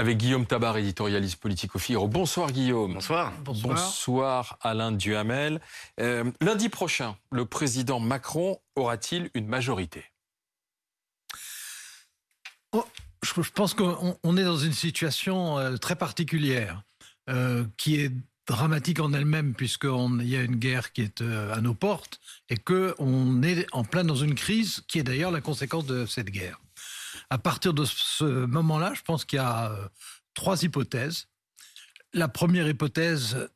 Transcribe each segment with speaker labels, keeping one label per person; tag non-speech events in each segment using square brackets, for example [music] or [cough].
Speaker 1: Avec Guillaume Tabar, éditorialiste politique au Figaro. Bonsoir Guillaume.
Speaker 2: Bonsoir.
Speaker 1: Bonsoir, Alain Duhamel. Euh, lundi prochain, le président Macron aura-t-il une majorité?
Speaker 3: Oh, je, pense qu'on est dans une situation euh, très particulière euh, qui est dramatique en elle-même puisqu'il y a une guerre qui est à nos portes et qu'on est en plein dans une crise qui est d'ailleurs la conséquence de cette guerre. À partir de ce moment-là, je pense qu'il y a euh, trois hypothèses. La première hypothèse,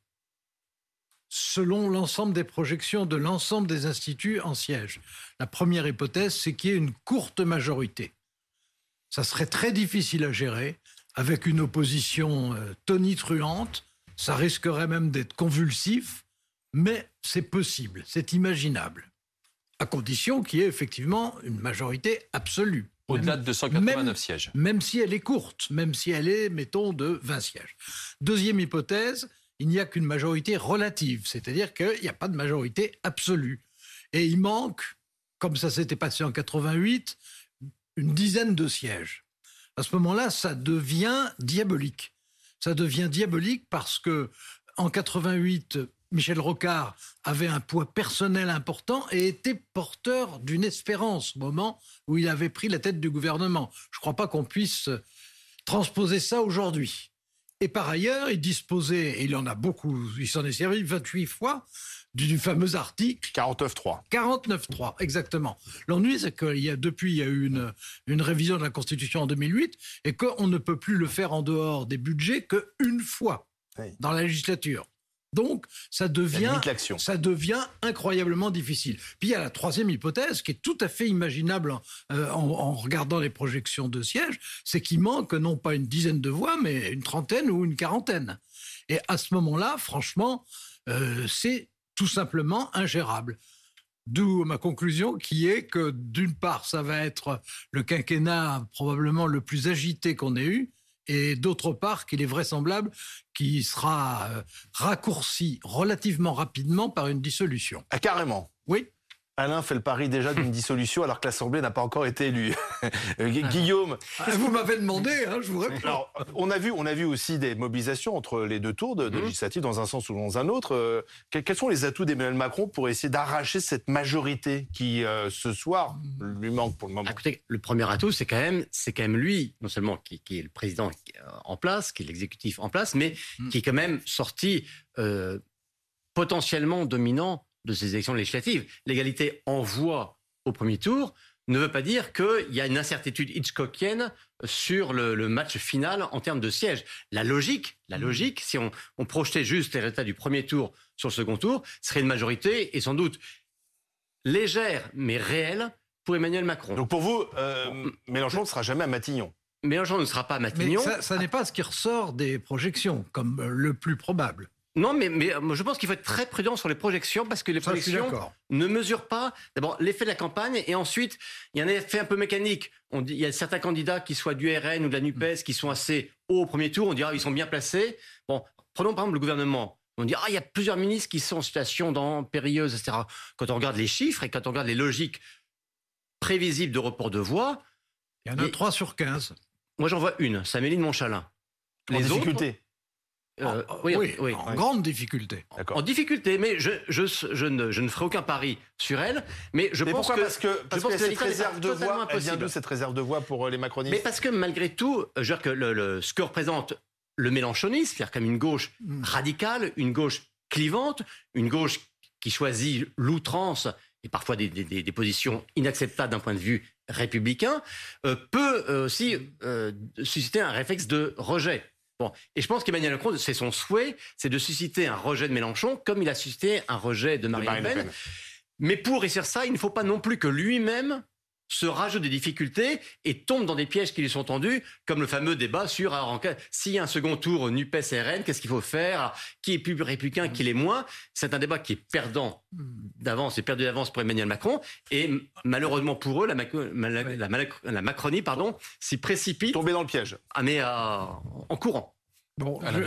Speaker 3: selon l'ensemble des projections de l'ensemble des instituts en siège, la première hypothèse, c'est qu'il y ait une courte majorité. Ça serait très difficile à gérer avec une opposition euh, tonitruante. Ça risquerait même d'être convulsif, mais c'est possible, c'est imaginable, à condition qu'il y ait effectivement une majorité absolue.
Speaker 1: Au-delà de 289 sièges.
Speaker 3: Même si elle est courte, même si elle est, mettons, de 20 sièges. Deuxième hypothèse, il n'y a qu'une majorité relative, c'est-à-dire qu'il n'y a pas de majorité absolue. Et il manque, comme ça s'était passé en 88, une dizaine de sièges. À ce moment-là, ça devient diabolique. Ça devient diabolique parce que en 88, Michel Rocard avait un poids personnel important et était porteur d'une espérance au moment où il avait pris la tête du gouvernement. Je ne crois pas qu'on puisse transposer ça aujourd'hui. Et par ailleurs, il disposait, et il en a beaucoup, il s'en est servi 28 fois, du, fameux article
Speaker 2: 49.3.
Speaker 3: 49.3, exactement. L'ennui, c'est qu'il y a depuis, il y a eu une, une révision de la Constitution en 2008 et qu'on ne peut plus le faire en dehors des budgets qu'une fois dans la législature. Donc, ça devient, ça devient incroyablement difficile. Puis il y a la troisième hypothèse qui est tout à fait imaginable euh, en, regardant les projections de sièges, c'est qu'il manque non pas une dizaine de voix, mais une trentaine ou une quarantaine. Et à ce moment-là, franchement, euh, c'est tout simplement ingérable. D'où ma conclusion qui est que d'une part, ça va être le quinquennat probablement le plus agité qu'on ait eu, et d'autre part qu'il est vraisemblable qu'il sera euh, raccourci relativement rapidement par une dissolution.
Speaker 2: Ah, carrément
Speaker 3: Oui.
Speaker 2: Alain fait le pari déjà d'une [laughs] dissolution alors que l'Assemblée n'a pas encore été élue. [laughs] Euh, Guillaume.
Speaker 3: Ah, vous m'avez demandé, hein, je vous réponds.
Speaker 2: Alors, on a vu, on a vu aussi des mobilisations entre les deux tours de, de mmh. législatives dans un sens ou dans un autre. Euh, quels sont les atouts d'Emmanuel Macron pour essayer d'arracher cette majorité qui, ce soir, lui manque pour le moment?
Speaker 4: Écoutez, le premier atout, c'est quand même, c'est quand même lui, non seulement qui, est le président en place, qui est l'exécutif en place, mais mmh. qui est quand même sorti potentiellement dominant de ces élections législatives. L'égalité en voix au premier tour ne veut pas dire qu'il y a une incertitude hitchcockienne sur le, match final en termes de sièges. La logique, la logique, si on, projetait juste les résultats du premier tour sur le second tour, serait une majorité et sans doute légère mais réelle pour Emmanuel Macron.
Speaker 2: Donc pour vous, euh, Mélenchon ne sera jamais à Matignon
Speaker 4: Mélenchon ne sera pas à Matignon.
Speaker 3: Mais ça n'est pas ce qui ressort des projections comme le plus probable.
Speaker 4: Non, mais, mais je pense qu'il faut être très prudent sur les projections parce que les projections ne mesurent pas d'abord l'effet de la campagne et ensuite il y a un effet un peu mécanique. On dit, il y a certains candidats qui soient du RN ou de la Nupes qui sont assez hauts au premier tour. On dira ils sont bien placés. Bon, prenons par exemple le gouvernement. On dit ah il y a plusieurs ministres qui sont en situation dans, périlleuse, etc. Quand on regarde les chiffres et quand on regarde les logiques prévisibles de report de voix,
Speaker 3: il y en a 3 sur 15.
Speaker 4: Moi j'en vois une, c'est Amélie de Montchalin.
Speaker 2: Les difficulté.
Speaker 3: Euh, oui, oui, en grande difficulté.
Speaker 4: En difficulté, mais je, je, je, ne, je, ne, ferai aucun pari sur elle. Mais je pense
Speaker 2: pourquoi
Speaker 4: que
Speaker 2: parce que parce que cette réserve de voix, elle vient d'où cette réserve de voix pour euh, les macronistes
Speaker 4: Mais parce que malgré tout, je veux dire que le, ce que représente le mélanchonisme, c'est-à-dire comme une gauche mm. radicale, une gauche clivante, une gauche qui choisit l'outrance et parfois des, des, des, positions inacceptables d'un point de vue républicain, euh, peut aussi susciter un réflexe de rejet. Bon, et je pense qu'Emmanuel Macron, c'est son souhait, c'est de susciter un rejet de Mélenchon, comme il a suscité un rejet de Marine, Le Pen. Mais pour réussir ça, il ne faut pas non plus que lui-même se rajoute des difficultés et tombe dans des pièges qui lui sont tendus, comme le fameux débat sur alors, s'il y a un second tour NUPES-RN, qu'est-ce qu'il faut faire? Qui est plus républicain, qui l'est moins? C'est un débat qui est perdant d'avance et perdu d'avance pour Emmanuel Macron. Et malheureusement pour eux, la, la, Macronie pardon, s'y précipite.
Speaker 2: Tomber dans le piège.
Speaker 4: Ah, mais euh, en courant.
Speaker 1: Bon, je,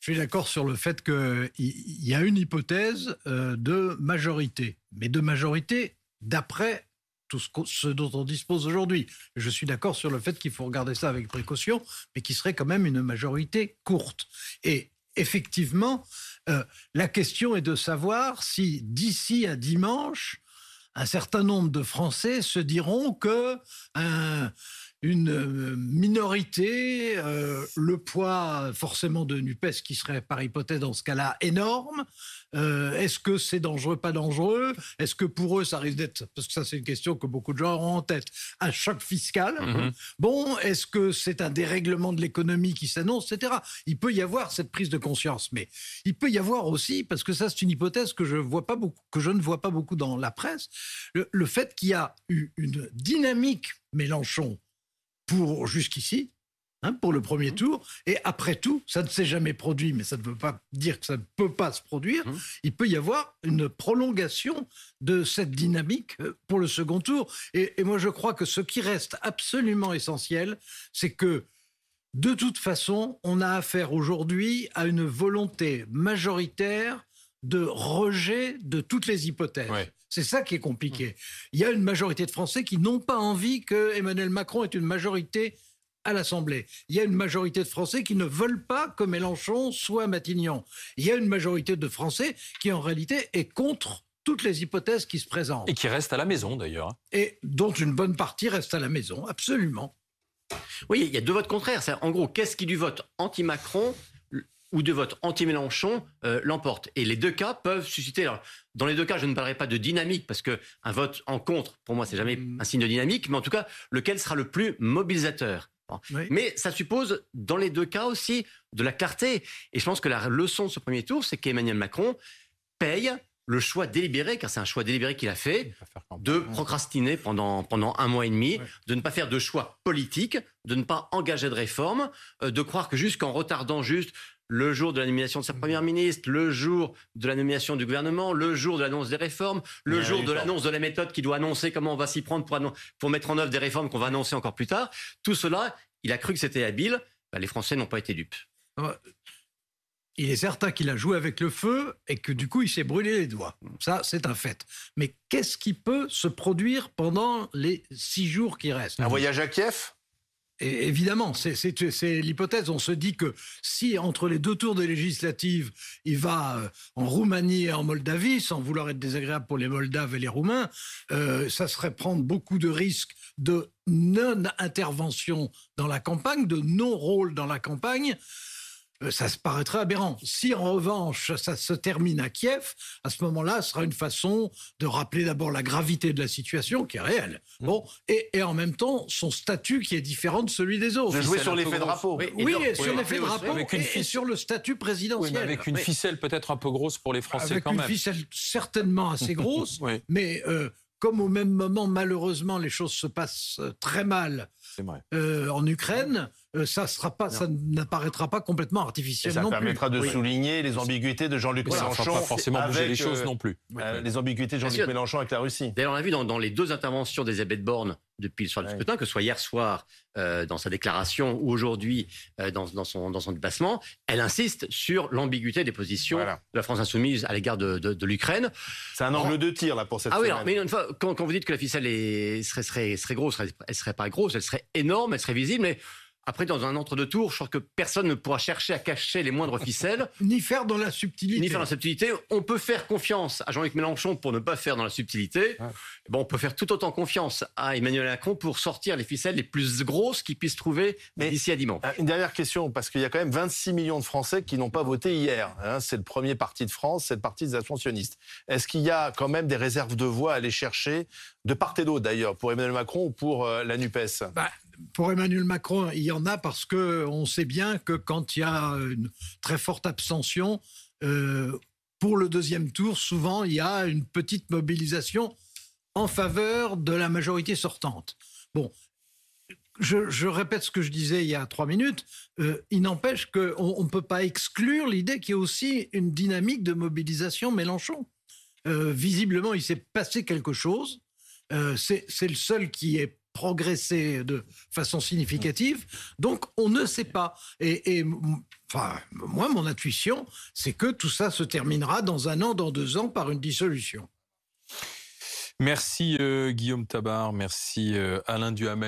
Speaker 3: je suis d'accord sur le fait qu'il y a une hypothèse euh, de majorité, mais de majorité d'après tout ce, dont on dispose aujourd'hui. Je suis d'accord sur le fait qu'il faut regarder ça avec précaution, mais qui serait quand même une majorité courte. Et effectivement, euh, la question est de savoir si d'ici à dimanche, un certain nombre de Français se diront que un, une euh, minorité, euh, le poids forcément de NUPES qui serait par hypothèse dans ce cas-là énorme. Euh, est-ce que c'est dangereux, pas dangereux? Est-ce que pour eux, ça risque d'être, parce que ça c'est une question que beaucoup de gens auront en tête, un choc fiscal? Mhm. Bon, est-ce que c'est un dérèglement de l'économie qui s'annonce, etc. Il peut y avoir cette prise de conscience, mais il peut y avoir aussi, parce que ça c'est une hypothèse que je, vois pas beaucoup, que je ne vois pas beaucoup dans la presse, le fait qu'il y a eu une dynamique Mélenchon pour jusqu'ici, hein, pour le premier mmh. tour. Et après tout, ça ne s'est jamais produit, mais ça ne veut pas dire que ça ne peut pas se produire. Mmh. Il peut y avoir une prolongation de cette dynamique euh, pour le second tour. Et, moi, je crois que ce qui reste absolument essentiel, c'est que de toute façon, on a affaire aujourd'hui à une volonté majoritaire de rejet de toutes les hypothèses. C'est ça qui est compliqué. Il y a une majorité de Français qui n'ont pas envie que Emmanuel Macron ait une majorité à l'Assemblée. Il y a une majorité de Français qui ne veulent pas que Mélenchon soit Matignon. Il y a une majorité de Français qui, en réalité, est contre toutes les hypothèses qui se présentent.
Speaker 1: Et qui restent à la maison, d'ailleurs.
Speaker 3: Et dont une bonne partie reste à la maison, absolument.
Speaker 4: Oui, il y a deux votes contraires. En gros, qu'est-ce qui du vote anti-Macron ou de vote anti-Mélenchon euh, l'emporte. Et les deux cas peuvent susciter. dans les deux cas, je ne parlerai pas de dynamique parce que un vote en contre, pour moi, c'est jamais mm. un signe de dynamique. Mais en tout cas, lequel sera le plus mobilisateur Mais ça suppose, dans les deux cas aussi, de la clarté. Et je pense que la leçon de ce premier tour, c'est qu'Emmanuel Macron paye le choix délibéré, car c'est un choix délibéré qu'il a fait, de procrastiner pendant, pendant un mois et demi, de ne pas faire de choix politiques, de ne pas engager de réformes, euh, de croire que jusqu'en retardant juste le jour de la nomination de sa première ministre, le jour de la nomination du gouvernement, le jour de l'annonce des réformes, le jour de l'annonce de la méthode qui doit annoncer comment on va s'y prendre pour, pour mettre en œuvre des réformes qu'on va annoncer encore plus tard. Tout cela, il a cru que c'était habile. Bah, les Français n'ont pas été dupes.
Speaker 3: Il est certain qu'il a joué avec le feu et que du coup, il s'est brûlé les doigts. Ça, c'est un fait. Mais qu'est-ce qui peut se produire pendant les six jours qui restent?
Speaker 2: Un voyage à Kiev?
Speaker 3: Évidemment, c'est l'hypothèse. On se dit que si entre les deux tours des législatives, il va euh, en Roumanie et en Moldavie, sans vouloir être désagréable pour les Moldaves et les Roumains, euh, ça serait prendre beaucoup de risques de non-intervention dans la campagne, de non-rôle dans la campagne. Euh, ça se paraîtrait aberrant. Si en revanche ça se termine à Kiev, à ce moment-là, ce sera une façon de rappeler d'abord la gravité de la situation qui est réelle. Mmh. Bon, et, en même temps son statut qui est différent de celui des autres.
Speaker 2: Jouer sur l'effet drapeau.
Speaker 3: Oui, sur l'effet drapeau avec une et, sur le statut présidentiel.
Speaker 1: avec une ficelle peut-être un peu grosse pour les Français quand
Speaker 3: même.
Speaker 1: Avec
Speaker 3: une ficelle certainement assez [laughs] grosse, mais euh, comme au même moment, malheureusement, les choses se passent euh, très mal euh, en Ukraine, ça sera pas, ça n'apparaîtra pas complètement artificiel.
Speaker 2: ça permettra de souligner les ambiguïtés de Jean-Luc Mélenchon.
Speaker 1: Ça pas forcément bouger les choses non plus.
Speaker 2: les ambiguïtés de Jean-Luc Mélenchon avec la Russie.
Speaker 4: D'ailleurs, on a vu dans, les deux interventions d'Elisabeth Borne depuis le soir du scrutin, que ce soit hier soir dans sa déclaration ou aujourd'hui dans, son, dans son déplacement, elle insiste sur l'ambiguïté des positions de la France insoumise à l'égard de, l'Ukraine.
Speaker 2: C'est un angle de tir là pour cette
Speaker 4: ah
Speaker 2: semaine.
Speaker 4: oui, mais une fois, quand, vous dites que la ficelle est, serait, serait, serait grosse, elle serait pas grosse, elle serait énorme, elle serait visible, mais après, dans un entre-deux-tours, je crois que personne ne pourra chercher à cacher les moindres ficelles. [laughs]
Speaker 3: Ni faire dans la subtilité.
Speaker 4: Ni faire dans la subtilité. On peut faire confiance à Jean-Luc Mélenchon pour ne pas faire dans la subtilité. Bon, on peut faire tout autant confiance à Emmanuel Macron pour sortir les ficelles les plus grosses qu'il puisse trouver d'ici à dimanche. Euh,
Speaker 2: une dernière question, parce qu'il y a quand même 26 millions de Français qui n'ont pas voté hier. Hein. c'est le premier parti de France, c'est le parti des abstentionnistes. Est-ce qu'il y a quand même des réserves de voix à aller chercher, de part et d'autre d'ailleurs, pour Emmanuel Macron ou pour euh, la NUPES?
Speaker 3: Bah, pour Emmanuel Macron, il y en a parce que on sait bien que quand il y a une très forte abstention, euh, pour le deuxième tour, souvent il y a une petite mobilisation en faveur de la majorité sortante. Bon, je, répète ce que je disais il y a trois minutes. Euh, il n'empêche qu'on ne peut pas exclure l'idée qu'il y ait aussi une dynamique de mobilisation Mélenchon. Euh, visiblement, il s'est passé quelque chose. c'est le seul qui est progresser de façon significative. Donc, on ne sait pas. Et, enfin, moi, mon intuition, c'est que tout ça se terminera dans un an, dans deux ans, par une dissolution.
Speaker 1: Merci euh, Guillaume Tabar, merci euh, Alain Duhamel.